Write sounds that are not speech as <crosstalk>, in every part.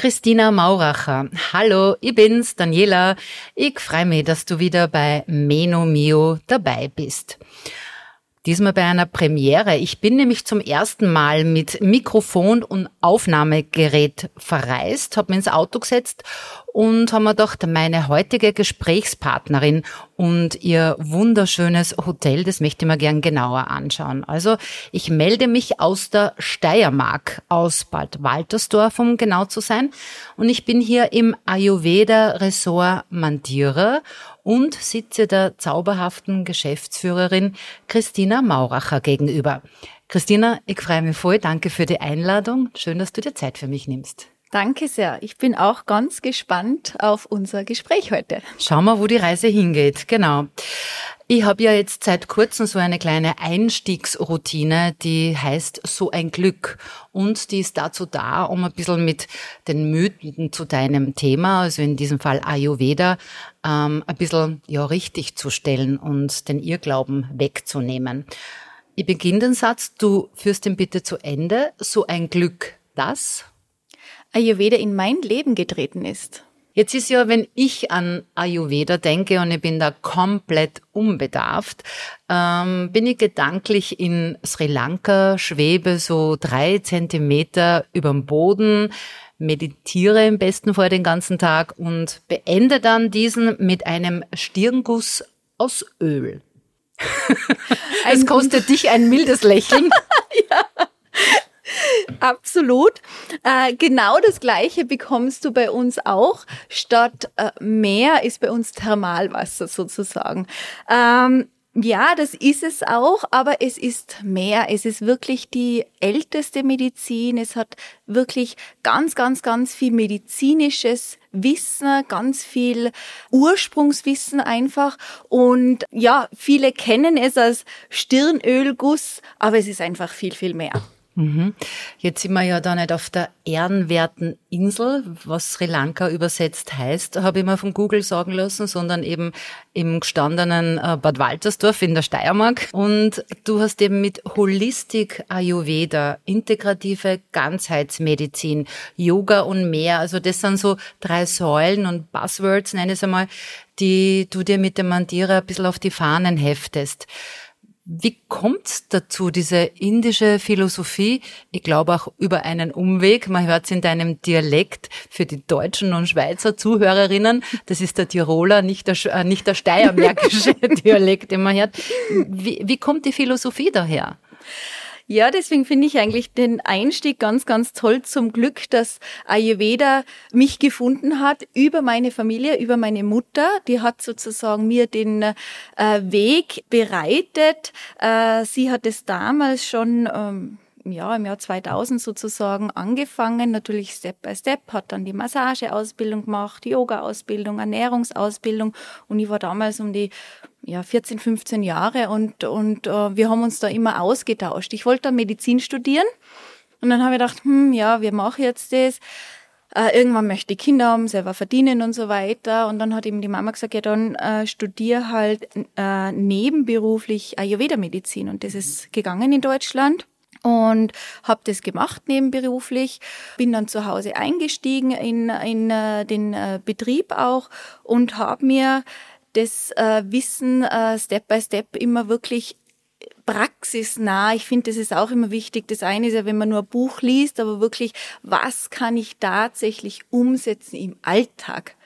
Christina Mauracher. Hallo, ich bin's, Daniela. Ich freue mich, dass du wieder bei Meno Mio dabei bist. Diesmal bei einer Premiere. Ich bin nämlich zum ersten Mal mit Mikrofon und Aufnahmegerät verreist, habe mir ins Auto gesetzt und haben mir gedacht, meine heutige Gesprächspartnerin und ihr wunderschönes Hotel, das möchte ich mir gern genauer anschauen. Also ich melde mich aus der Steiermark, aus Bad Waltersdorf, um genau zu sein. Und ich bin hier im Ayurveda Resort Mandira und sitze der zauberhaften Geschäftsführerin Christina Mauracher gegenüber. Christina, ich freue mich voll. Danke für die Einladung. Schön, dass du dir Zeit für mich nimmst. Danke sehr. Ich bin auch ganz gespannt auf unser Gespräch heute. Schauen wir, wo die Reise hingeht. Genau. Ich habe ja jetzt seit kurzem so eine kleine Einstiegsroutine, die heißt So ein Glück. Und die ist dazu da, um ein bisschen mit den Mythen zu deinem Thema, also in diesem Fall Ayurveda, ähm, ein bisschen ja, richtig zu stellen und den Irrglauben wegzunehmen. Ich beginne den Satz, du führst den bitte zu Ende. So ein Glück, das Ayurveda in mein Leben getreten ist. Jetzt ist ja, wenn ich an Ayurveda denke und ich bin da komplett unbedarft, ähm, bin ich gedanklich in Sri Lanka, schwebe so drei Zentimeter überm Boden, meditiere im besten Fall den ganzen Tag und beende dann diesen mit einem Stirnguss aus Öl. <laughs> es kostet dich ein mildes Lächeln. <laughs> ja. <laughs> Absolut. Äh, genau das Gleiche bekommst du bei uns auch. Statt äh, Meer ist bei uns Thermalwasser sozusagen. Ähm, ja, das ist es auch, aber es ist mehr. Es ist wirklich die älteste Medizin. Es hat wirklich ganz, ganz, ganz viel medizinisches Wissen, ganz viel Ursprungswissen einfach. Und ja, viele kennen es als Stirnölguss, aber es ist einfach viel, viel mehr. Mhm. Jetzt sind wir ja da nicht auf der ehrenwerten Insel, was Sri Lanka übersetzt heißt, habe ich mir von Google sagen lassen, sondern eben im gestandenen äh, Bad Waltersdorf in der Steiermark. Und du hast eben mit Holistik Ayurveda, integrative Ganzheitsmedizin, Yoga und mehr, also das sind so drei Säulen und Buzzwords, nenne ich es einmal, die du dir mit dem Mandira ein bisschen auf die Fahnen heftest. Wie kommt's dazu, diese indische Philosophie? Ich glaube auch über einen Umweg. Man hört es in deinem Dialekt für die deutschen und Schweizer Zuhörerinnen. Das ist der Tiroler, nicht der, äh, nicht der steiermärkische <laughs> Dialekt, den man hört. Wie, wie kommt die Philosophie daher? Ja, deswegen finde ich eigentlich den Einstieg ganz, ganz toll. Zum Glück, dass Ayurveda mich gefunden hat über meine Familie, über meine Mutter. Die hat sozusagen mir den äh, Weg bereitet. Äh, sie hat es damals schon ähm, ja, im Jahr 2000 sozusagen angefangen, natürlich Step by Step, hat dann die Massageausbildung gemacht, Yoga-Ausbildung, Ernährungsausbildung und ich war damals um die ja, 14, 15 Jahre und, und uh, wir haben uns da immer ausgetauscht. Ich wollte dann Medizin studieren und dann habe ich gedacht, hm, ja, wir machen jetzt das. Uh, irgendwann möchte ich Kinder haben, selber verdienen und so weiter. Und dann hat eben die Mama gesagt, ja, dann uh, studier halt uh, nebenberuflich Ayurveda-Medizin. Und das ist gegangen in Deutschland und habe das gemacht nebenberuflich, bin dann zu Hause eingestiegen in, in äh, den äh, Betrieb auch und habe mir das äh, Wissen äh, Step by Step immer wirklich praxisnah. Ich finde, das ist auch immer wichtig. Das eine ist ja, wenn man nur ein Buch liest, aber wirklich, was kann ich tatsächlich umsetzen im Alltag?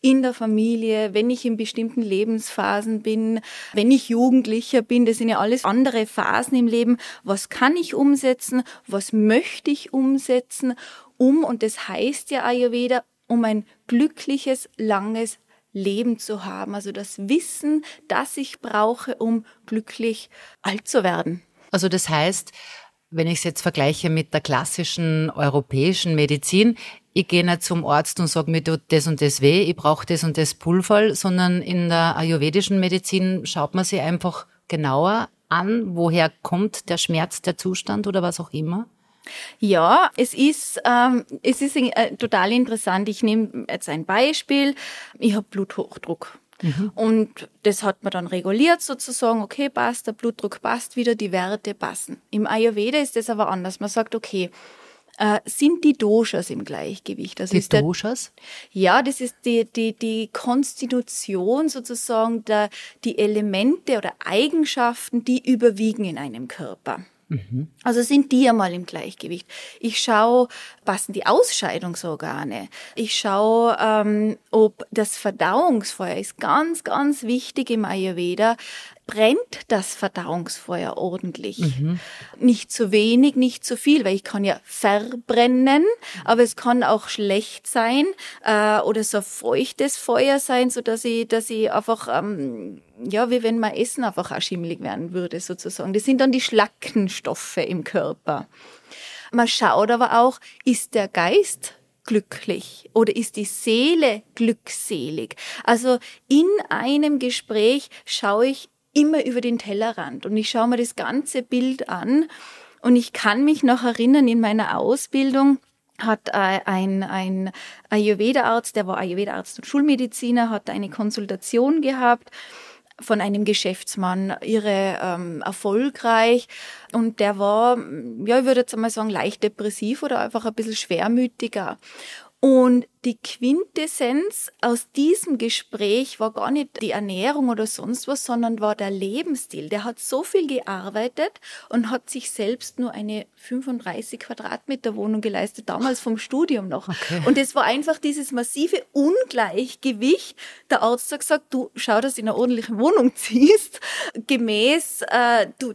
in der Familie, wenn ich in bestimmten Lebensphasen bin, wenn ich Jugendlicher bin, das sind ja alles andere Phasen im Leben. Was kann ich umsetzen? Was möchte ich umsetzen? Um, und das heißt ja Ayurveda, um ein glückliches, langes Leben zu haben. Also das Wissen, das ich brauche, um glücklich alt zu werden. Also das heißt, wenn ich es jetzt vergleiche mit der klassischen europäischen Medizin, ich gehe nicht zum Arzt und sage mir tut das und das weh, ich brauche das und das Pulver, sondern in der ayurvedischen Medizin schaut man sich einfach genauer an, woher kommt der Schmerz, der Zustand oder was auch immer. Ja, es ist, ähm, es ist äh, total interessant. Ich nehme jetzt ein Beispiel. Ich habe Bluthochdruck. Mhm. Und das hat man dann reguliert sozusagen, okay, passt, der Blutdruck passt wieder, die Werte passen. Im Ayurveda ist das aber anders. Man sagt, okay, äh, sind die Doshas im Gleichgewicht? Also die Doshas? Der, ja, das ist die, die, die Konstitution sozusagen, der, die Elemente oder Eigenschaften, die überwiegen in einem Körper. Mhm. Also sind die einmal im Gleichgewicht. Ich schaue, passen die Ausscheidungsorgane. Ich schaue, ähm, ob das Verdauungsfeuer ist ganz, ganz wichtig im Ayurveda brennt das Verdauungsfeuer ordentlich. Mhm. Nicht zu wenig, nicht zu viel, weil ich kann ja verbrennen, aber es kann auch schlecht sein äh, oder so feuchtes Feuer sein, so dass ich, dass ich einfach ähm, ja, wie wenn mein Essen einfach auch schimmelig werden würde, sozusagen. Das sind dann die Schlackenstoffe im Körper. Man schaut aber auch, ist der Geist glücklich oder ist die Seele glückselig? Also in einem Gespräch schaue ich immer über den Tellerrand und ich schaue mir das ganze Bild an und ich kann mich noch erinnern in meiner Ausbildung, hat äh, ein, ein Ayurveda-Arzt, der war Ayurveda-Arzt und Schulmediziner, hat eine Konsultation gehabt von einem Geschäftsmann, irre ähm, erfolgreich. Und der war, ja, ich würde jetzt einmal sagen, leicht depressiv oder einfach ein bisschen schwermütiger. Und die Quintessenz aus diesem Gespräch war gar nicht die Ernährung oder sonst was, sondern war der Lebensstil. Der hat so viel gearbeitet und hat sich selbst nur eine 35 Quadratmeter Wohnung geleistet, damals vom Studium noch. Okay. Und es war einfach dieses massive Ungleichgewicht. Der Arzt hat gesagt, du schau, dass du in eine ordentliche Wohnung <laughs> ziehst, gemäß, äh, du,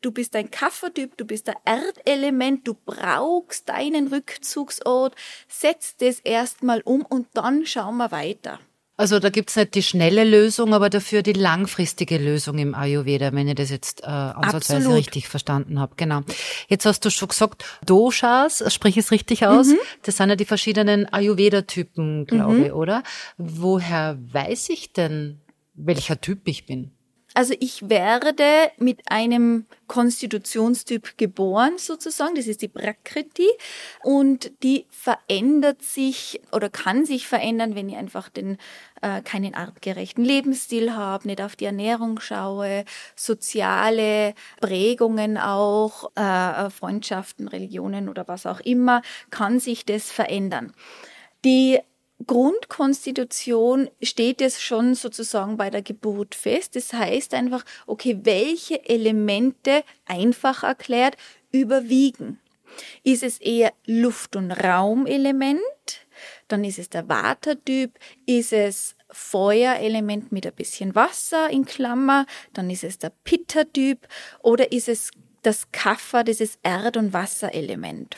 du bist ein Kaffertyp, du bist ein Erdelement, du brauchst deinen Rückzugsort, setz das erstmal um und dann schauen wir weiter. Also da gibt's nicht die schnelle Lösung, aber dafür die langfristige Lösung im Ayurveda, wenn ich das jetzt äh, ansatzweise Absolut. richtig verstanden habe. Genau. Jetzt hast du schon gesagt, Doshas, sprich es richtig aus, mhm. das sind ja die verschiedenen Ayurveda-Typen, glaube mhm. ich, oder? Woher weiß ich denn, welcher Typ ich bin? Also ich werde mit einem Konstitutionstyp geboren sozusagen, das ist die Prakriti und die verändert sich oder kann sich verändern, wenn ich einfach den äh, keinen artgerechten Lebensstil habe, nicht auf die Ernährung schaue, soziale Prägungen auch, äh, Freundschaften, Religionen oder was auch immer, kann sich das verändern. Die Grundkonstitution steht es schon sozusagen bei der Geburt fest. Das heißt einfach, okay, welche Elemente einfach erklärt überwiegen? Ist es eher Luft- und Raumelement? Dann ist es der Watertyp. Ist es Feuerelement mit ein bisschen Wasser in Klammer? Dann ist es der Pitta-Typ. Oder ist es das Kaffer, dieses Erd- und Wasserelement?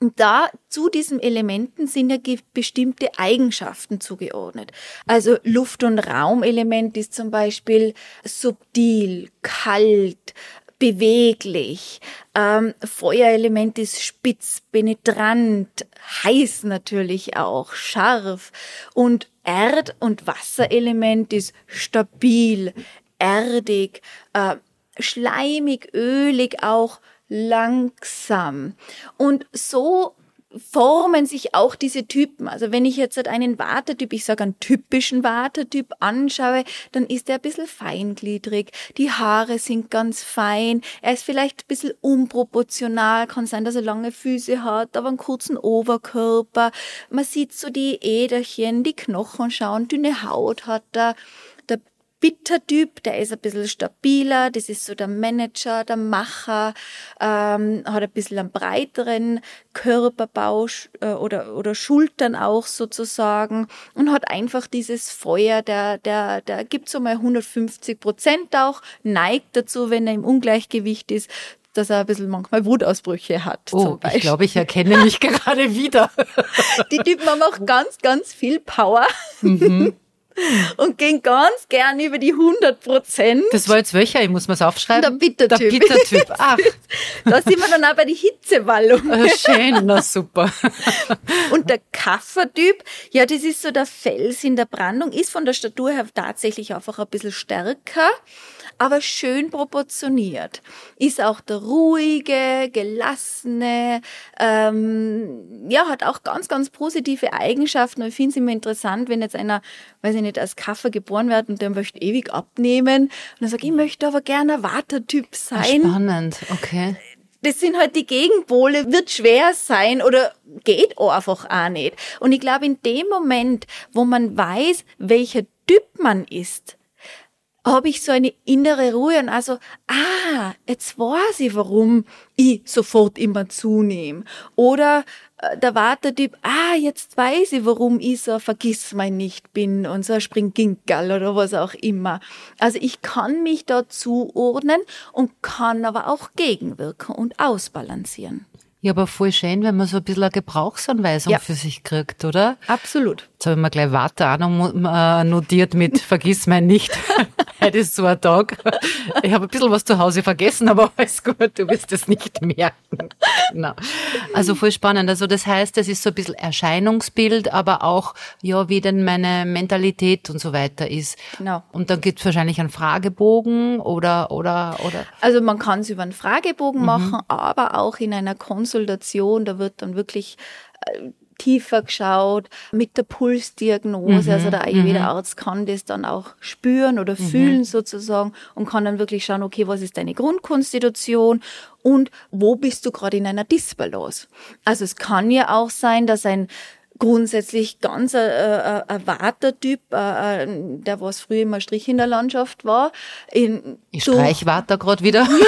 Und da zu diesen Elementen sind ja bestimmte Eigenschaften zugeordnet. Also Luft- und Raumelement ist zum Beispiel subtil, kalt, beweglich. Ähm, Feuerelement ist spitz, penetrant, heiß natürlich auch, scharf. Und Erd- und Wasserelement ist stabil, erdig, äh, schleimig, ölig auch, langsam. Und so formen sich auch diese Typen. Also wenn ich jetzt einen Wartetyp, ich sage einen typischen Wartetyp anschaue, dann ist er ein bisschen feingliedrig. Die Haare sind ganz fein. Er ist vielleicht ein bisschen unproportional. Kann sein, dass er lange Füße hat, aber einen kurzen Oberkörper. Man sieht so die Äderchen, die Knochen schauen, dünne Haut hat er. Bitter-Typ, der ist ein bisschen stabiler, das ist so der Manager, der Macher, ähm, hat ein bisschen einen breiteren Körperbau äh, oder, oder Schultern auch sozusagen und hat einfach dieses Feuer, der, der, der gibt so mal 150 Prozent auch, neigt dazu, wenn er im Ungleichgewicht ist, dass er ein bisschen manchmal Wutausbrüche hat. Oh, ich glaube, ich erkenne mich <laughs> gerade wieder. Die Typen haben auch ganz, ganz viel Power. Mhm. <laughs> und gehen ganz gern über die 100 Prozent. Das war jetzt welcher? Ich muss mir es aufschreiben. Der Bittertyp. Der Bittertyp. <laughs> Ach. Da sind wir dann auch bei der Hitzewallung. Ah, schön, na super. <laughs> Und der Kaffertyp, ja, das ist so der Fels in der Brandung, ist von der Statur her tatsächlich einfach ein bisschen stärker aber schön proportioniert. Ist auch der ruhige, gelassene, ähm, ja, hat auch ganz, ganz positive Eigenschaften. Ich finde es immer interessant, wenn jetzt einer, weiß ich nicht, als Kaffer geboren wird und der möchte ewig abnehmen. Und dann sagt, ich möchte aber gerne ein Watertyp sein. Spannend, okay das sind halt die Gegenpole, wird schwer sein oder geht einfach auch nicht. Und ich glaube, in dem Moment, wo man weiß, welcher Typ man ist, habe ich so eine innere Ruhe und also, ah, jetzt weiß ich, warum ich sofort immer zunehme. Oder da war der Typ, ah, jetzt weiß ich, warum ich so vergiss mein nicht bin und so ein Springginkerl oder was auch immer. Also ich kann mich da zuordnen und kann aber auch gegenwirken und ausbalancieren. Ja, aber voll schön, wenn man so ein bisschen eine Gebrauchsanweisung ja. für sich kriegt, oder? Absolut. Jetzt habe ich mir gleich Warte auch äh, notiert mit <laughs> Vergiss mein nicht. <laughs> Heute ist so ein Tag. Ich habe ein bisschen was zu Hause vergessen, aber alles gut, du wirst es nicht <laughs> merken. Genau. Also voll spannend. Also das heißt, es ist so ein bisschen Erscheinungsbild, aber auch, ja, wie denn meine Mentalität und so weiter ist. Genau. Und dann gibt es wahrscheinlich einen Fragebogen oder, oder, oder. Also man kann es über einen Fragebogen mhm. machen, aber auch in einer Konsultation, da wird dann wirklich äh, tiefer geschaut mit der Pulsdiagnose. Mhm, also der Ayurveda-Arzt mhm. kann das dann auch spüren oder mhm. fühlen sozusagen und kann dann wirklich schauen, okay, was ist deine Grundkonstitution und wo bist du gerade in einer Disbalance. Also es kann ja auch sein, dass ein grundsätzlich ganz äh, äh, ein Watertyp, äh, äh, der was früher immer Strich in der Landschaft war. In, ich streich Water gerade wieder. <laughs>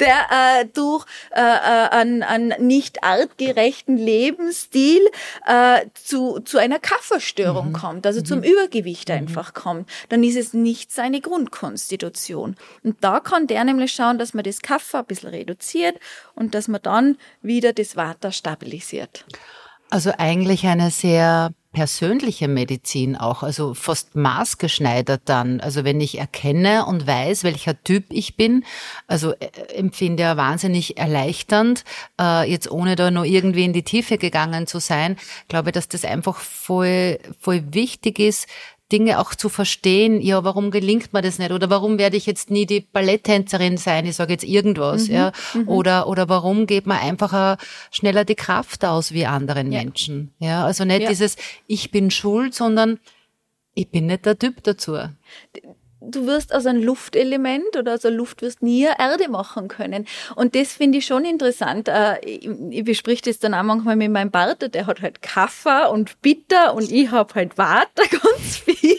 der äh, durch äh, äh, einen, einen nicht artgerechten Lebensstil äh, zu, zu einer Kafferstörung mhm. kommt, also mhm. zum Übergewicht mhm. einfach kommt, dann ist es nicht seine Grundkonstitution. Und da kann der nämlich schauen, dass man das Kaffer ein bisschen reduziert und dass man dann wieder das Water stabilisiert. Also eigentlich eine sehr persönliche Medizin auch, also fast maßgeschneidert dann. Also wenn ich erkenne und weiß, welcher Typ ich bin, also äh, empfinde ja wahnsinnig erleichternd, äh, jetzt ohne da nur irgendwie in die Tiefe gegangen zu sein, glaube, dass das einfach voll, voll wichtig ist, Dinge auch zu verstehen, ja, warum gelingt mir das nicht? Oder warum werde ich jetzt nie die Balletttänzerin sein? Ich sage jetzt irgendwas, mhm, ja. Mhm. Oder, oder warum geht man einfach schneller die Kraft aus wie anderen ja. Menschen? Ja, also nicht ja. dieses, ich bin schuld, sondern ich bin nicht der Typ dazu du wirst aus einem Luftelement oder aus der Luft wirst nie Erde machen können. Und das finde ich schon interessant. Äh, ich besprich das dann auch manchmal mit meinem Partner, der hat halt Kaffee und Bitter und ich habe halt Water <laughs> ganz viel.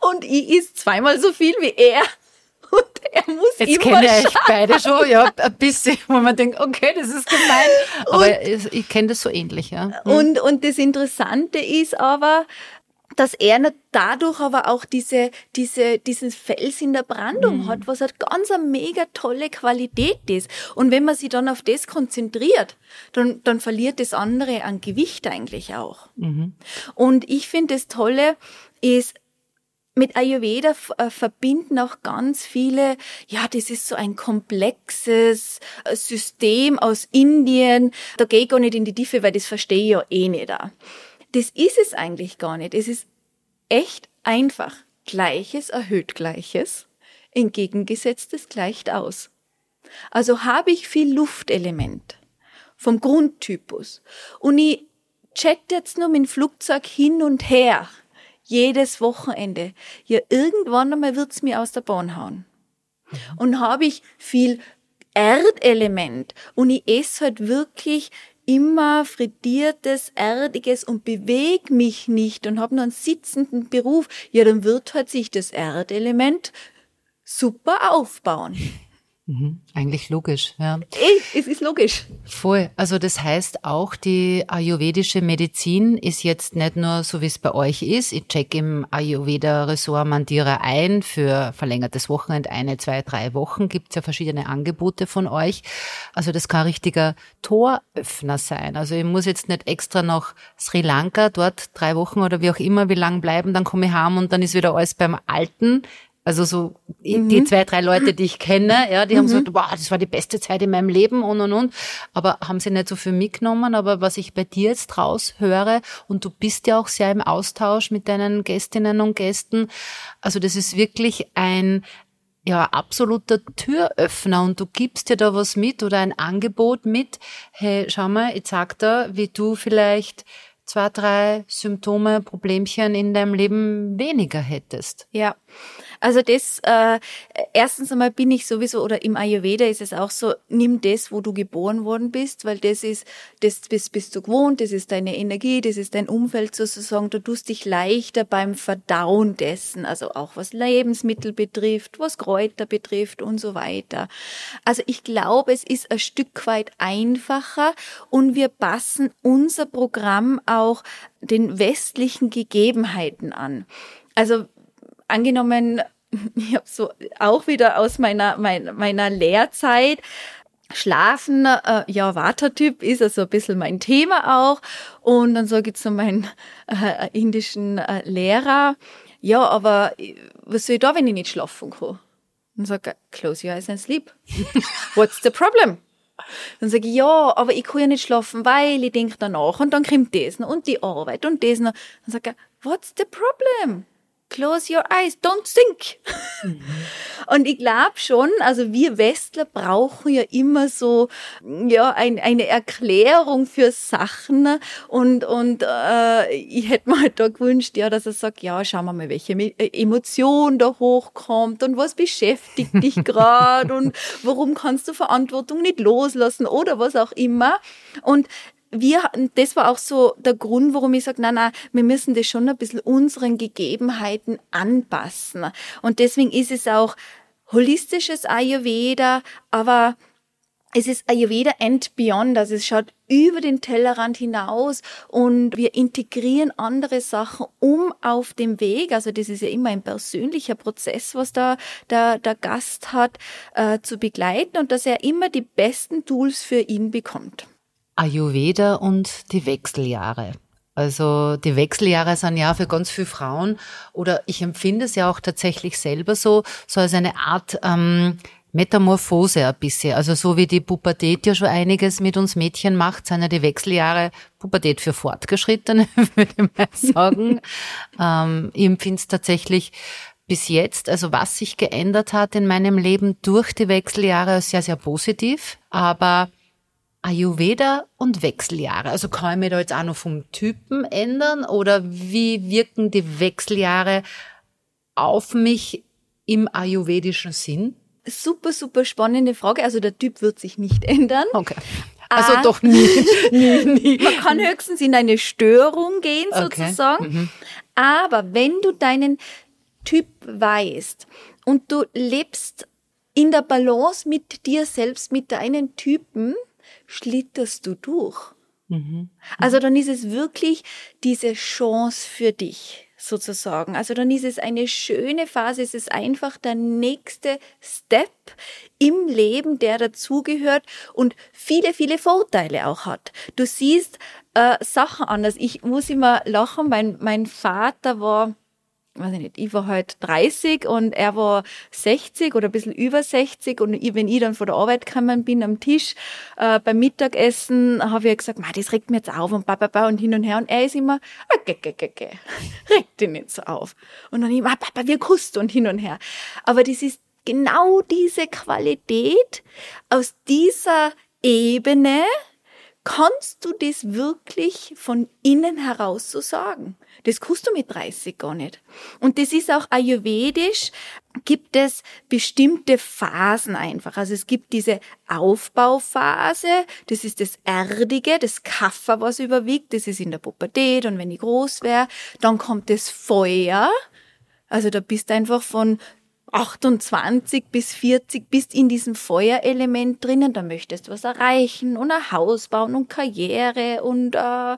Und ich is zweimal so viel wie er. Und er muss Jetzt immer kenne ich beide schon, ja, ein bisschen, wo man denkt, okay, das ist gemein. Aber und, ich kenne das so ähnlich, ja. Hm. Und, und das Interessante ist aber, dass er dadurch aber auch diese, diese, dieses Fels in der Brandung mhm. hat, was halt ganz eine mega tolle Qualität ist. Und wenn man sich dann auf das konzentriert, dann, dann verliert das andere an Gewicht eigentlich auch. Mhm. Und ich finde das Tolle ist, mit Ayurveda äh, verbinden auch ganz viele, ja, das ist so ein komplexes äh, System aus Indien. Da gehe ich gar nicht in die Tiefe, weil das verstehe ich ja eh nicht. Da. Das ist es eigentlich gar nicht. Es ist echt einfach. Gleiches erhöht Gleiches, entgegengesetztes gleicht aus. Also habe ich viel Luftelement vom Grundtypus und ich chatte jetzt nur mit dem Flugzeug hin und her, jedes Wochenende. Ja, irgendwann einmal wird's mir aus der Bahn hauen. Und habe ich viel Erdelement und ich esse halt wirklich immer frittiertes, erdiges und bewege mich nicht und habe nur einen sitzenden Beruf, ja, dann wird halt sich das Erdelement super aufbauen. Mhm. Eigentlich logisch, ja. Ey, es ist logisch. Voll. Also das heißt auch, die ayurvedische Medizin ist jetzt nicht nur so, wie es bei euch ist. Ich check im Ayurveda-Ressort Mandira ein für verlängertes Wochenende, eine, zwei, drei Wochen. Gibt's ja verschiedene Angebote von euch. Also das kann ein richtiger Toröffner sein. Also ich muss jetzt nicht extra nach Sri Lanka, dort drei Wochen oder wie auch immer, wie lang bleiben, dann komme ich heim und dann ist wieder alles beim Alten. Also so mhm. die zwei, drei Leute, die ich kenne, ja, die mhm. haben gesagt, wow, das war die beste Zeit in meinem Leben und und und. Aber haben sie nicht so viel mitgenommen. Aber was ich bei dir jetzt raushöre, und du bist ja auch sehr im Austausch mit deinen Gästinnen und Gästen, also das ist wirklich ein ja, absoluter Türöffner und du gibst dir da was mit oder ein Angebot mit. Hey, schau mal, ich sag da, wie du vielleicht zwei, drei Symptome, Problemchen in deinem Leben weniger hättest. Ja. Also das, äh, erstens einmal bin ich sowieso, oder im Ayurveda ist es auch so, nimm das, wo du geboren worden bist, weil das ist, das bist, bist du gewohnt, das ist deine Energie, das ist dein Umfeld sozusagen, du tust dich leichter beim Verdauen dessen, also auch was Lebensmittel betrifft, was Kräuter betrifft und so weiter. Also ich glaube, es ist ein Stück weit einfacher und wir passen unser Programm auch den westlichen Gegebenheiten an. Also angenommen, <laughs> ich habe so auch wieder aus meiner, mein, meiner Lehrzeit, Schlafen, äh, ja, Vata-Typ ist also ein bisschen mein Thema auch. Und dann sage ich zu meinem äh, indischen äh, Lehrer, ja, aber äh, was soll ich da, wenn ich nicht schlafen kann? Dann sagt er, close your eyes and sleep. <laughs> What's the problem? Dann sage ich, ja, aber ich kann ja nicht schlafen, weil ich denke danach und dann kommt das noch und die Arbeit und das noch. Dann sagt er, what's the problem? Close your eyes, don't think. Mhm. Und ich glaube schon, also wir Westler brauchen ja immer so ja ein, eine Erklärung für Sachen und und äh, ich hätte mir halt da gewünscht, ja, dass er sagt, ja, schauen wir mal, welche äh, Emotion da hochkommt und was beschäftigt dich <laughs> gerade und warum kannst du Verantwortung nicht loslassen oder was auch immer. Und wir, das war auch so der Grund, warum ich sage, nein, nein, wir müssen das schon ein bisschen unseren Gegebenheiten anpassen. Und deswegen ist es auch holistisches Ayurveda, aber es ist Ayurveda and beyond, also es schaut über den Tellerrand hinaus und wir integrieren andere Sachen um auf dem Weg, also das ist ja immer ein persönlicher Prozess, was da der, der Gast hat, äh, zu begleiten und dass er immer die besten Tools für ihn bekommt. Ayurveda und die Wechseljahre. Also die Wechseljahre sind ja für ganz viele Frauen oder ich empfinde es ja auch tatsächlich selber so, so als eine Art ähm, Metamorphose ein bisschen. Also so wie die Pubertät ja schon einiges mit uns Mädchen macht, sind ja die Wechseljahre Pubertät für Fortgeschrittene, <laughs> würde ich mal sagen. <laughs> ähm, ich empfinde es tatsächlich bis jetzt, also was sich geändert hat in meinem Leben durch die Wechseljahre, sehr, sehr positiv. Aber Ayurveda und Wechseljahre. Also kann ich mir da jetzt auch noch vom Typen ändern oder wie wirken die Wechseljahre auf mich im ayurvedischen Sinn? Super, super spannende Frage. Also der Typ wird sich nicht ändern. Okay. Also ah, doch nie, <laughs> nie, nie. Man kann höchstens in eine Störung gehen sozusagen. Okay. Mhm. Aber wenn du deinen Typ weißt und du lebst in der Balance mit dir selbst, mit deinen Typen, schlitterst du durch. Mhm. Also dann ist es wirklich diese Chance für dich sozusagen. Also dann ist es eine schöne Phase, es ist einfach der nächste Step im Leben, der dazugehört und viele, viele Vorteile auch hat. Du siehst äh, Sachen anders. Ich muss immer lachen, mein, mein Vater war weiß ich nicht, ich war halt 30 und er war 60 oder ein bisschen über 60 und ich, wenn ich dann von der Arbeit gekommen bin am Tisch äh, beim Mittagessen, habe ich gesagt, das regt mir jetzt auf und Papa und hin und her und er ist immer, ge, ge, ge, <laughs> regt dich nicht so auf. Und dann immer, Papa, wir kusst und hin und her. Aber das ist genau diese Qualität aus dieser Ebene, kannst du das wirklich von innen heraus so sagen? Das kannst du mit 30 gar nicht. Und das ist auch ayurvedisch, gibt es bestimmte Phasen einfach. Also es gibt diese Aufbauphase, das ist das Erdige, das Kaffer, was überwiegt, das ist in der Pubertät und wenn ich groß wäre. Dann kommt das Feuer, also da bist du einfach von 28 bis 40 bist in diesem Feuerelement drinnen, da möchtest du was erreichen und ein Haus bauen und Karriere und äh,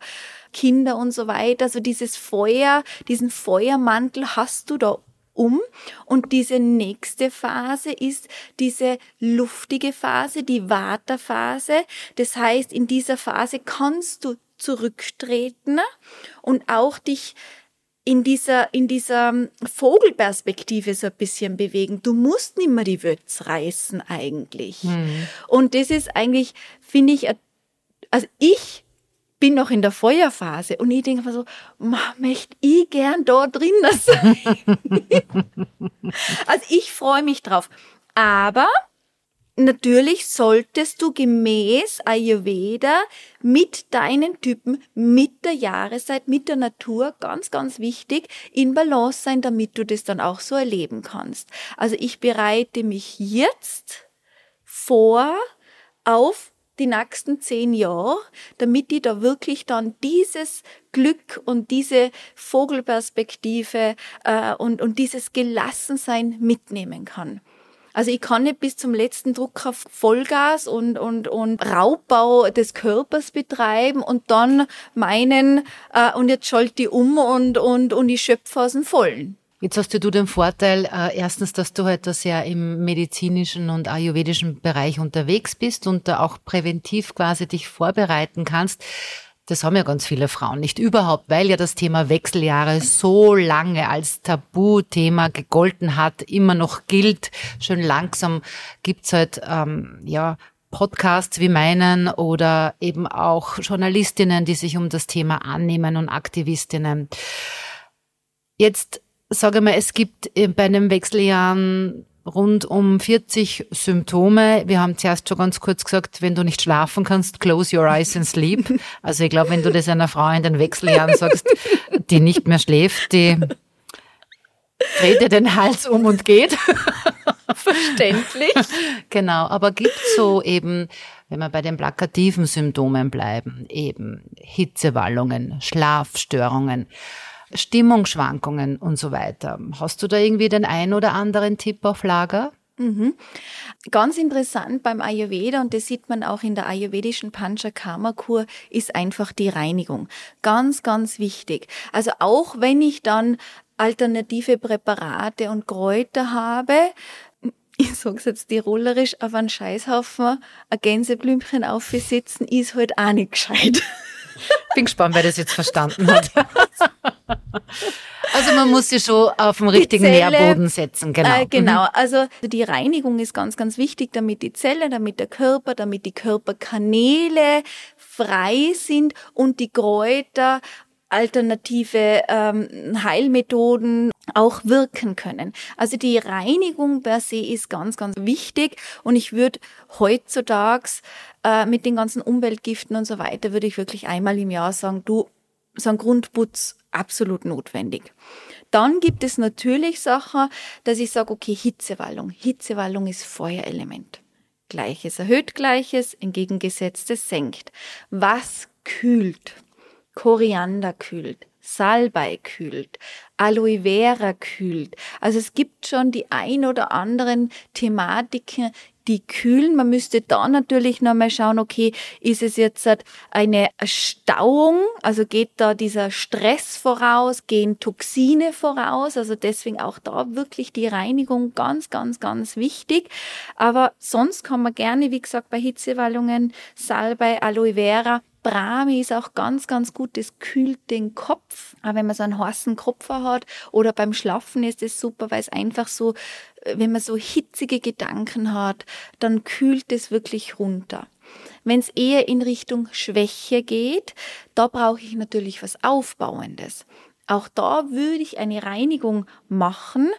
Kinder und so weiter. Also dieses Feuer, diesen Feuermantel hast du da um. Und diese nächste Phase ist diese luftige Phase, die Vata-Phase. Das heißt, in dieser Phase kannst du zurücktreten und auch dich in dieser, in dieser Vogelperspektive so ein bisschen bewegen. Du musst nicht mehr die Wötz reißen eigentlich. Mhm. Und das ist eigentlich, finde ich, also ich bin noch in der Feuerphase und ich denke mir so, möchte ich gern da drinnen sein. <laughs> also ich freue mich drauf. Aber natürlich solltest du gemäß Ayurveda mit deinen Typen, mit der Jahreszeit, mit der Natur, ganz, ganz wichtig, in Balance sein, damit du das dann auch so erleben kannst. Also ich bereite mich jetzt vor auf die nächsten zehn Jahre, damit ich da wirklich dann dieses Glück und diese Vogelperspektive äh, und, und dieses Gelassensein mitnehmen kann. Also ich kann nicht bis zum letzten Druck auf Vollgas und, und, und Raubbau des Körpers betreiben und dann meinen, äh, und jetzt schalte ich um und, und, und ich schöpfe aus dem Vollen. Jetzt hast du den Vorteil, äh, erstens, dass du halt da sehr im medizinischen und ayurvedischen Bereich unterwegs bist und da auch präventiv quasi dich vorbereiten kannst. Das haben ja ganz viele Frauen nicht überhaupt, weil ja das Thema Wechseljahre so lange als Tabuthema gegolten hat, immer noch gilt. Schön langsam gibt's halt ähm, ja Podcasts wie meinen oder eben auch Journalistinnen, die sich um das Thema annehmen und Aktivistinnen. Jetzt sage mal, es gibt äh, bei einem Wechseljahren rund um 40 Symptome. Wir haben zuerst schon ganz kurz gesagt, wenn du nicht schlafen kannst, close your eyes and sleep. <laughs> Also ich glaube, wenn du das einer Frau in den Wechseljahren sagst, die nicht mehr schläft, die dreht dir den Hals um und geht. <laughs> Verständlich. Genau, aber gibt so eben, wenn wir bei den plakativen Symptomen bleiben, eben Hitzewallungen, Schlafstörungen, Stimmungsschwankungen und so weiter. Hast du da irgendwie den ein oder anderen Tipp auf Lager? Mhm. Ganz interessant beim Ayurveda, und das sieht man auch in der ayurvedischen Panchakarma-Kur, ist einfach die Reinigung. Ganz, ganz wichtig. Also auch wenn ich dann alternative Präparate und Kräuter habe, <laughs> ich sag's jetzt tirolerisch, auf einen Scheißhaufen ein Gänseblümchen aufsitzen, ist halt auch nicht gescheit. Bin gespannt, wer das jetzt verstanden hat. <laughs> Also man muss sie schon auf den richtigen Zelle, Nährboden setzen, genau. Äh, genau, mhm. also die Reinigung ist ganz, ganz wichtig, damit die Zelle, damit der Körper, damit die Körperkanäle frei sind und die Kräuter alternative ähm, Heilmethoden auch wirken können. Also die Reinigung per se ist ganz, ganz wichtig und ich würde heutzutage äh, mit den ganzen Umweltgiften und so weiter, würde ich wirklich einmal im Jahr sagen, du, so ein Grundputz absolut notwendig. Dann gibt es natürlich Sachen, dass ich sage, okay, Hitzewallung. Hitzewallung ist Feuerelement. Gleiches erhöht Gleiches, entgegengesetztes senkt. Was kühlt? Koriander kühlt, Salbei kühlt, Aloe Vera kühlt. Also es gibt schon die ein oder anderen Thematiken, die kühlen. Man müsste da natürlich nochmal schauen, okay, ist es jetzt eine Stauung, also geht da dieser Stress voraus, gehen Toxine voraus, also deswegen auch da wirklich die Reinigung ganz, ganz, ganz wichtig. Aber sonst kann man gerne, wie gesagt, bei Hitzewallungen, Salbei, Aloe Vera, Brahmi ist auch ganz, ganz gut. Das kühlt den Kopf. Aber wenn man so einen heißen Kopf hat oder beim Schlafen ist es super, weil es einfach so, wenn man so hitzige Gedanken hat, dann kühlt es wirklich runter. Wenn es eher in Richtung Schwäche geht, da brauche ich natürlich was Aufbauendes. Auch da würde ich eine Reinigung machen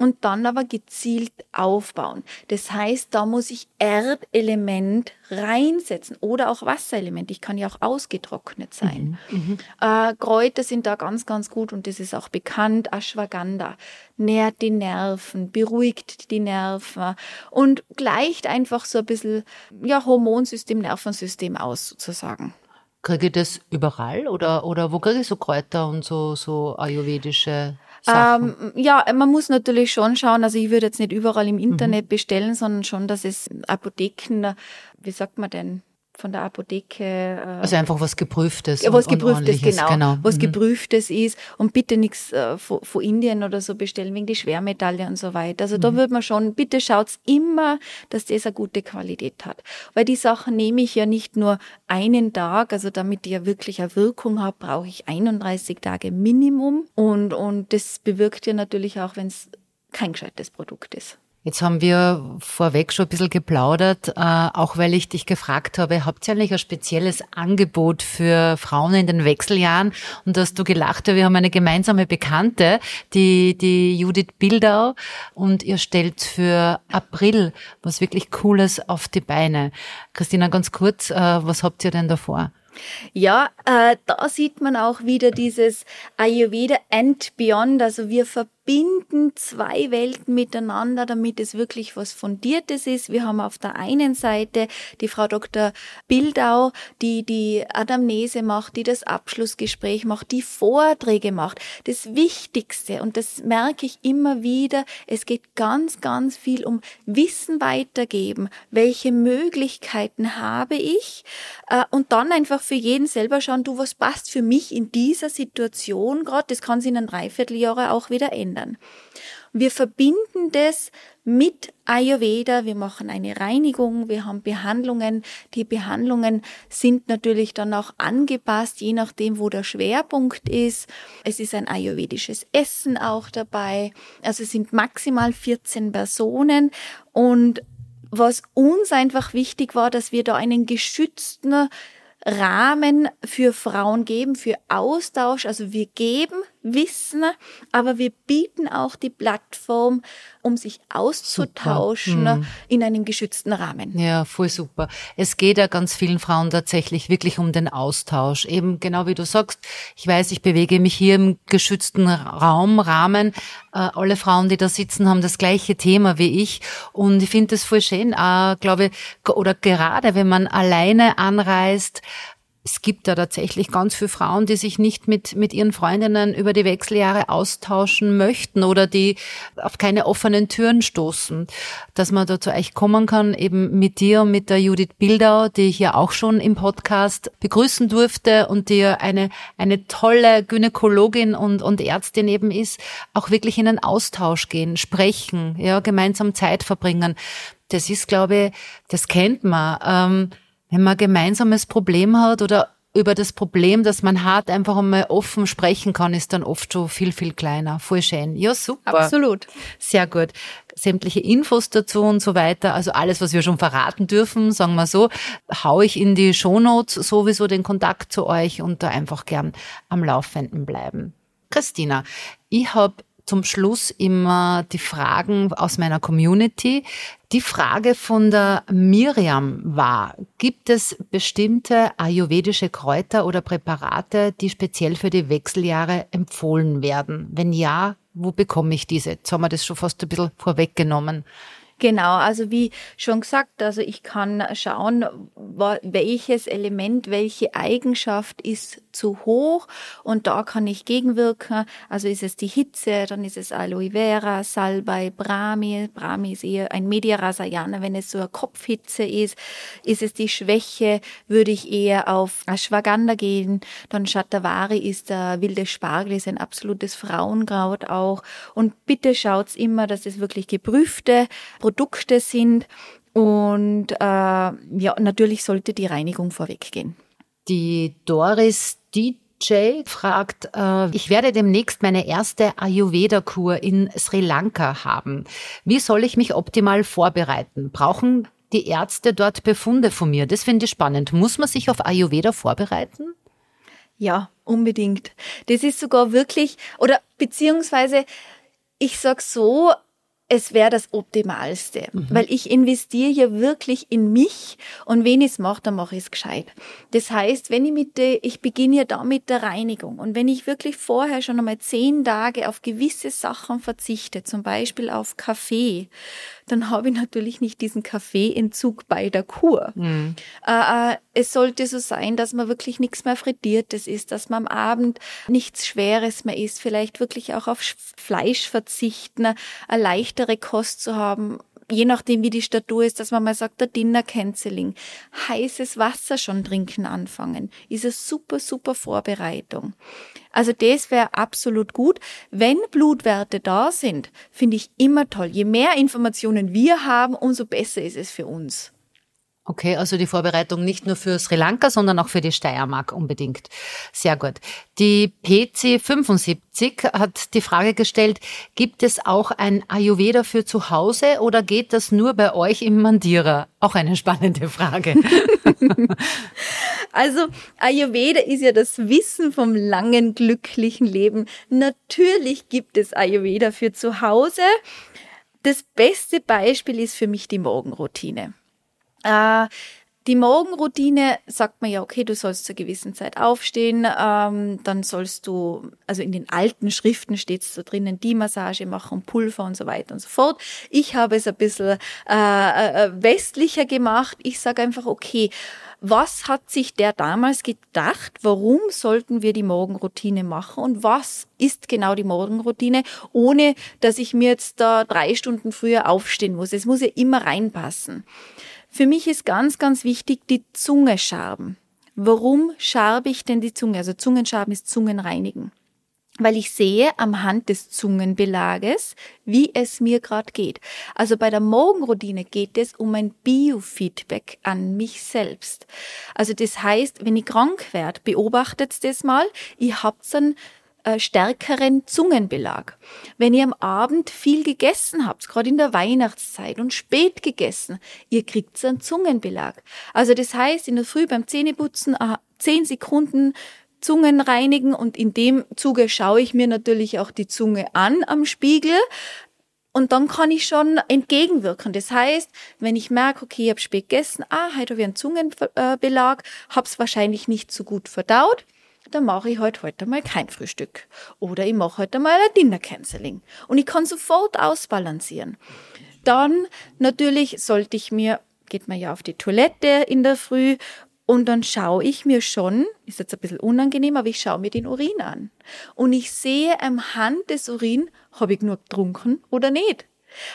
und dann aber gezielt aufbauen. Das heißt, da muss ich Erdelement reinsetzen oder auch Wasserelement. Ich kann ja auch ausgetrocknet sein. Mhm, mhm, äh, Kräuter sind da ganz, ganz gut und das ist auch bekannt. Ashwagandha nährt die Nerven, beruhigt die Nerven und gleicht einfach so ein bisschen ja, Hormonsystem, Nervensystem aus sozusagen. Kriege ich das überall oder, oder wo kriege ich so Kräuter und so, so ayurvedische Ähm, ja, man muss natürlich schon schauen, also ich würde jetzt nicht überall im Internet mhm. bestellen, sondern schon, dass es Apotheken, wie sagt man denn, von der Apotheke. Äh, also einfach was Geprüftes. Ja, was Geprüftes, genau, genau. Was mhm. Geprüftes ist und bitte nichts äh, von, von, Indien oder so bestellen, wegen die Schwermetalle und so weiter. Also mhm. da würde man schon, bitte schaut's immer, dass das eine gute Qualität hat. Weil die Sachen nehme ich ja nicht nur einen Tag, also damit die ja wirklich eine Wirkung hat, brauche ich 31 Tage Minimum und, und das bewirkt ja natürlich auch, wenn es kein gescheites Produkt ist. Jetzt haben wir vorweg schon ein bisschen geplaudert, äh, auch weil ich dich gefragt habe, habt ihr eigentlich ein spezielles Angebot für Frauen in den Wechseljahren? Und dass du gelacht hast, wir haben eine gemeinsame Bekannte, die, die Judith Bildau, und ihr stellt für April was wirklich Cooles auf die Beine. Christina, ganz kurz, äh, was habt ihr denn davor? Ja, äh, da sieht man auch wieder dieses Ayurveda and Beyond. Also wir verbinden verbinden zwei Welten miteinander, damit es wirklich was Fundiertes ist. Wir haben auf der einen Seite die Frau Dr. Bildau, die die Anamnese macht, die das Abschlussgespräch macht, die Vorträge macht. Das Wichtigste, und das merke ich immer wieder, es geht ganz, ganz viel um Wissen weitergeben. Welche Möglichkeiten habe ich? Äh, und dann einfach für jeden selber schauen, du, was passt für mich in dieser Situation gerade? Das kann sich in einem Dreivierteljahr auch wieder ändern verändern. Wir verbinden das mit Ayurveda. Wir machen eine Reinigung, wir haben Behandlungen. Die Behandlungen sind natürlich dann auch angepasst, je nachdem, wo der Schwerpunkt ist. Es ist ein ayurvedisches Essen auch dabei. Also es sind maximal 14 Personen und was uns einfach wichtig war, dass wir da einen geschützten Rahmen für Frauen geben, für Austausch. Also wir geben Wissen, aber wir bieten auch die Plattform, um sich auszutauschen mhm. in einem geschützten Rahmen. Ja, voll super. Es geht ja ganz vielen Frauen tatsächlich wirklich um den Austausch. Eben genau wie du sagst, ich weiß, ich bewege mich hier im geschützten Raum, Rahmen. Äh, alle Frauen, die da sitzen, haben das gleiche Thema wie ich. Und ich finde das voll schön, äh, glaube oder gerade wenn man alleine anreist, es gibt da tatsächlich ganz viele Frauen, die sich nicht mit, mit ihren Freundinnen über die Wechseljahre austauschen möchten oder die auf keine offenen Türen stoßen. Dass man da zu euch kommen kann, eben mit dir und mit der Judith Bildau, die ich ja auch schon im Podcast begrüßen durfte und die ja eine, eine tolle Gynäkologin und, und Ärztin eben ist, auch wirklich in einen Austausch gehen, sprechen, ja, gemeinsam Zeit verbringen. Das ist, glaube ich, das kennt man. Ähm, wenn man ein gemeinsames Problem hat oder über das Problem, das man hat, einfach einmal offen sprechen kann, ist dann oft schon viel, viel kleiner. Voll schön. Ja, super. Absolut. Sehr gut. Sämtliche Infos dazu und so weiter, also alles, was wir schon verraten dürfen, sagen wir so, hau ich in die Shownotes sowieso den Kontakt zu euch und da einfach gern am Laufenden bleiben. Christina, ich habe zum Schluss immer die Fragen aus meiner Community. Die Frage von der Miriam war, gibt es bestimmte ayurvedische Kräuter oder Präparate, die speziell für die Wechseljahre empfohlen werden? Wenn ja, wo bekomme ich diese? Jetzt haben wir das schon fast ein bisschen vorweggenommen. Genau, also wie schon gesagt, also ich kann schauen, welches Element, welche Eigenschaft ist zu hoch und da kann ich gegenwirken. Also ist es die Hitze, dann ist es Aloe Vera, Salbei, Brahmi. Brahmi ist eher ein Media Rasayana, wenn es so eine Kopfhitze ist. Ist es die Schwäche, würde ich eher auf Ashwagandha gehen. Dann Shatavari ist der wilde Spargel, ist ein absolutes Frauenkraut auch. Und bitte schaut's immer, dass es wirklich geprüfte sind. Und äh, ja, natürlich sollte die Reinigung vorweggehen. Die Doris DJ fragt, äh, ich werde demnächst meine erste Ayurveda-Kur in Sri Lanka haben. Wie soll ich mich optimal vorbereiten? Brauchen die Ärzte dort Befunde von mir? Das finde ich spannend. Muss man sich auf Ayurveda vorbereiten? Ja, unbedingt. Das ist sogar wirklich, oder beziehungsweise, ich sag so, es wäre das Optimalste, mhm. weil ich investiere ja wirklich in mich und wenn ich es mache, dann mache ich es gescheit. Das heißt, wenn ich mit der, ich beginne ja da mit der Reinigung und wenn ich wirklich vorher schon einmal zehn Tage auf gewisse Sachen verzichte, zum Beispiel auf Kaffee, dann habe ich natürlich nicht diesen Kaffeeentzug bei der Kur. Mhm. Äh, äh, es sollte so sein, dass man wirklich nichts mehr Frittiertes isst, dass man am Abend nichts Schweres mehr isst, vielleicht wirklich auch auf Fleisch verzichten, eine leichtere Kost zu haben, je nachdem wie die Statur ist, dass man mal sagt, der Dinner Canceling, heißes Wasser schon trinken anfangen, ist eine super, super Vorbereitung. Also das wäre absolut gut. Wenn Blutwerte da sind, finde ich immer toll. Je mehr Informationen wir haben, umso besser ist es für uns. Okay, also die Vorbereitung nicht nur für Sri Lanka, sondern auch für die Steiermark unbedingt. Sehr gut. Die PC75 hat die Frage gestellt, gibt es auch ein Ayurveda für zu Hause oder geht das nur bei euch im Mandira? Auch eine spannende Frage. <laughs> also Ayurveda ist ja das Wissen vom langen, glücklichen Leben. Natürlich gibt es Ayurveda für zu Hause. Das beste Beispiel ist für mich die Morgenroutine. Äh, die Morgenroutine sagt man ja, okay, du sollst zur gewissen Zeit aufstehen, ähm, dann sollst du, also in den alten Schriften steht es so drinnen, die Massage machen, Pulver und so weiter und so fort. Ich habe es ein bisschen äh, äh, westlicher gemacht. Ich sage einfach, okay, was hat sich der damals gedacht? Warum sollten wir die Morgenroutine machen? Und was ist genau die Morgenroutine, ohne dass ich mir jetzt da drei Stunden früher aufstehen muss? Es muss ja immer reinpassen. Für mich ist ganz, ganz wichtig die Zunge scharben. Warum scharbe ich denn die Zunge? Also Zungenschaben ist Zungenreinigen. Weil ich sehe am Hand des Zungenbelages, wie es mir gerade geht. Also bei der Morgenroutine geht es um ein Biofeedback an mich selbst. Also das heißt, wenn ich krank werde, beobachtet das mal, ihr habt dann stärkeren Zungenbelag. Wenn ihr am Abend viel gegessen habt, gerade in der Weihnachtszeit und spät gegessen, ihr kriegt einen Zungenbelag. Also das heißt, in der Früh beim Zähneputzen äh, zehn Sekunden Zungen reinigen und in dem Zuge schaue ich mir natürlich auch die Zunge an am Spiegel. Und dann kann ich schon entgegenwirken. Das heißt, wenn ich merke, okay, ich habe spät gegessen, ah, heute habe ich einen Zungenbelag, habe es wahrscheinlich nicht so gut verdaut, dann mache ich halt heute mal kein Frühstück. Oder ich mache heute mal ein Dinner Canceling. Und ich kann sofort ausbalancieren. Dann natürlich sollte ich mir, geht man ja auf die Toilette in der Früh und dann schaue ich mir schon, ist jetzt ein bisschen unangenehm, aber ich schaue mir den Urin an. Und ich sehe am Hand des Urin, habe ich nur getrunken oder nicht.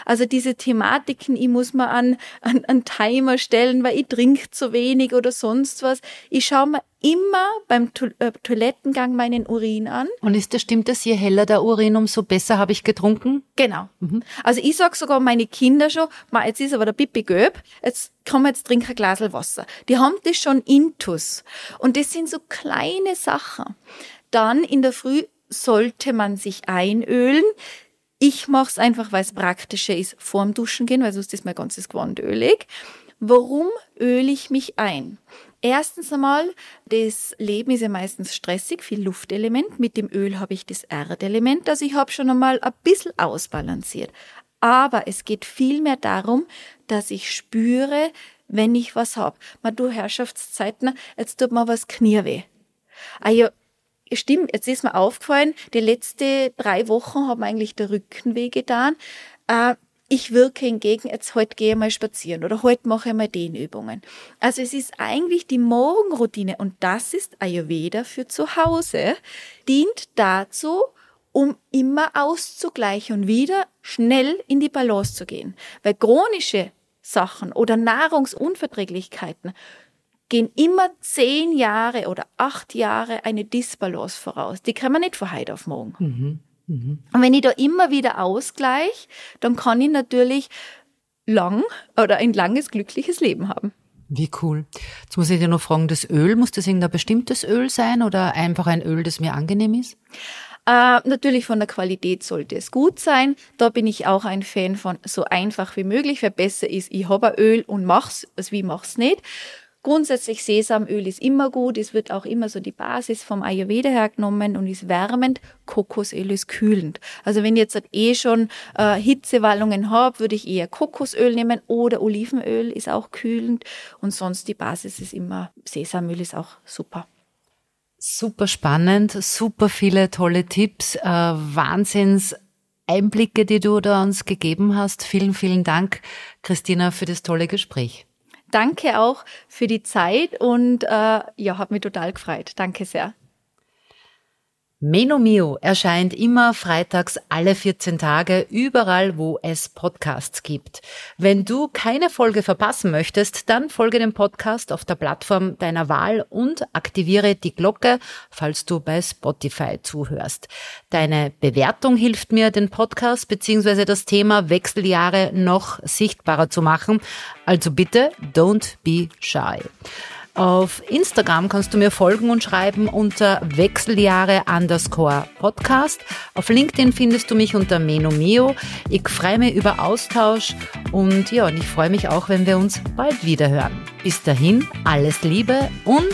Also diese Thematiken, ich muss mir an, an, an Timer stellen, weil ich trinke zu wenig oder sonst was. Ich schaue mir immer beim to äh, Toilettengang meinen Urin an. Und ist das stimmt das, je heller der Urin, umso besser habe ich getrunken? Genau. Mhm. Also ich sag sogar meine Kinder schon, ma, jetzt ist aber der Pipi Göb, jetzt komm jetzt trink ein Glas Wasser. Die haben das schon intus. Und das sind so kleine Sachen. Dann in der Früh sollte man sich einölen. Ich mache es einfach, weil es praktischer ist, vorm Duschen gehen, weil sonst ist mein ganzes Gewand ölig. Warum öle ich mich ein? Erstens einmal, das Leben ist ja meistens stressig, viel Luftelement. Mit dem Öl habe ich das Erdelement, also ich habe schon einmal ein bisschen ausbalanciert. Aber es geht vielmehr darum, dass ich spüre, wenn ich was habe. Mal du Herrschaftszeiten, jetzt tut mir was Knie weh. Ah ja, stimmt, jetzt ist mir aufgefallen, die letzten drei Wochen haben eigentlich der Rücken weh getan. Äh, ich wirke hingegen, jetzt heute gehe ich mal spazieren oder heute mache ich mal den Übungen. Also es ist eigentlich die Morgenroutine und das ist Ayurveda für zu Hause, dient dazu, um immer auszugleichen und wieder schnell in die Balance zu gehen. Weil chronische Sachen oder Nahrungsunverträglichkeiten gehen immer zehn Jahre oder acht Jahre eine Disbalance voraus. Die kann man nicht von heute auf morgen. Mhm. Mhm. Und wenn ich da immer wieder ausgleich, dann kann ich natürlich lang oder ein langes, glückliches Leben haben. Wie cool. Jetzt muss ich dir noch fragen, das Öl, muss das irgendein bestimmtes Öl sein oder einfach ein Öl, das mir angenehm ist? Äh, natürlich von der Qualität sollte es gut sein. Da bin ich auch ein Fan von so einfach wie möglich. Wer besser ist, ich habe Öl und mach's, also wie mach's nicht. Grundsätzlich Sesamöl ist immer gut, es wird auch immer so die Basis vom Ayurveda hergenommen und ist wärmend. Kokosöl ist kühlend. Also wenn ich jetzt eh schon äh, Hitzewallungen habe, würde ich eher Kokosöl nehmen oder Olivenöl ist auch kühlend und sonst die Basis ist immer Sesamöl ist auch super. Super spannend, super viele tolle Tipps, äh, Wahnsinns Einblicke, die du da uns gegeben hast. Vielen, vielen Dank, Christina, für das tolle Gespräch. Danke auch für die Zeit und äh, ja, hat mich total gefreut. Danke sehr. Menomio erscheint immer freitags alle 14 Tage überall, wo es Podcasts gibt. Wenn du keine Folge verpassen möchtest, dann folge dem Podcast auf der Plattform deiner Wahl und aktiviere die Glocke, falls du bei Spotify zuhörst. Deine Bewertung hilft mir, den Podcast bzw. das Thema Wechseljahre noch sichtbarer zu machen. Also bitte, don't be shy. Auf Instagram kannst du mir folgen und schreiben unter Wechseljahre underscore Podcast. Auf LinkedIn findest du mich unter Menomeo. Ich freue mich über Austausch und ja, und ich freue mich auch, wenn wir uns bald wieder hören. Bis dahin, alles Liebe und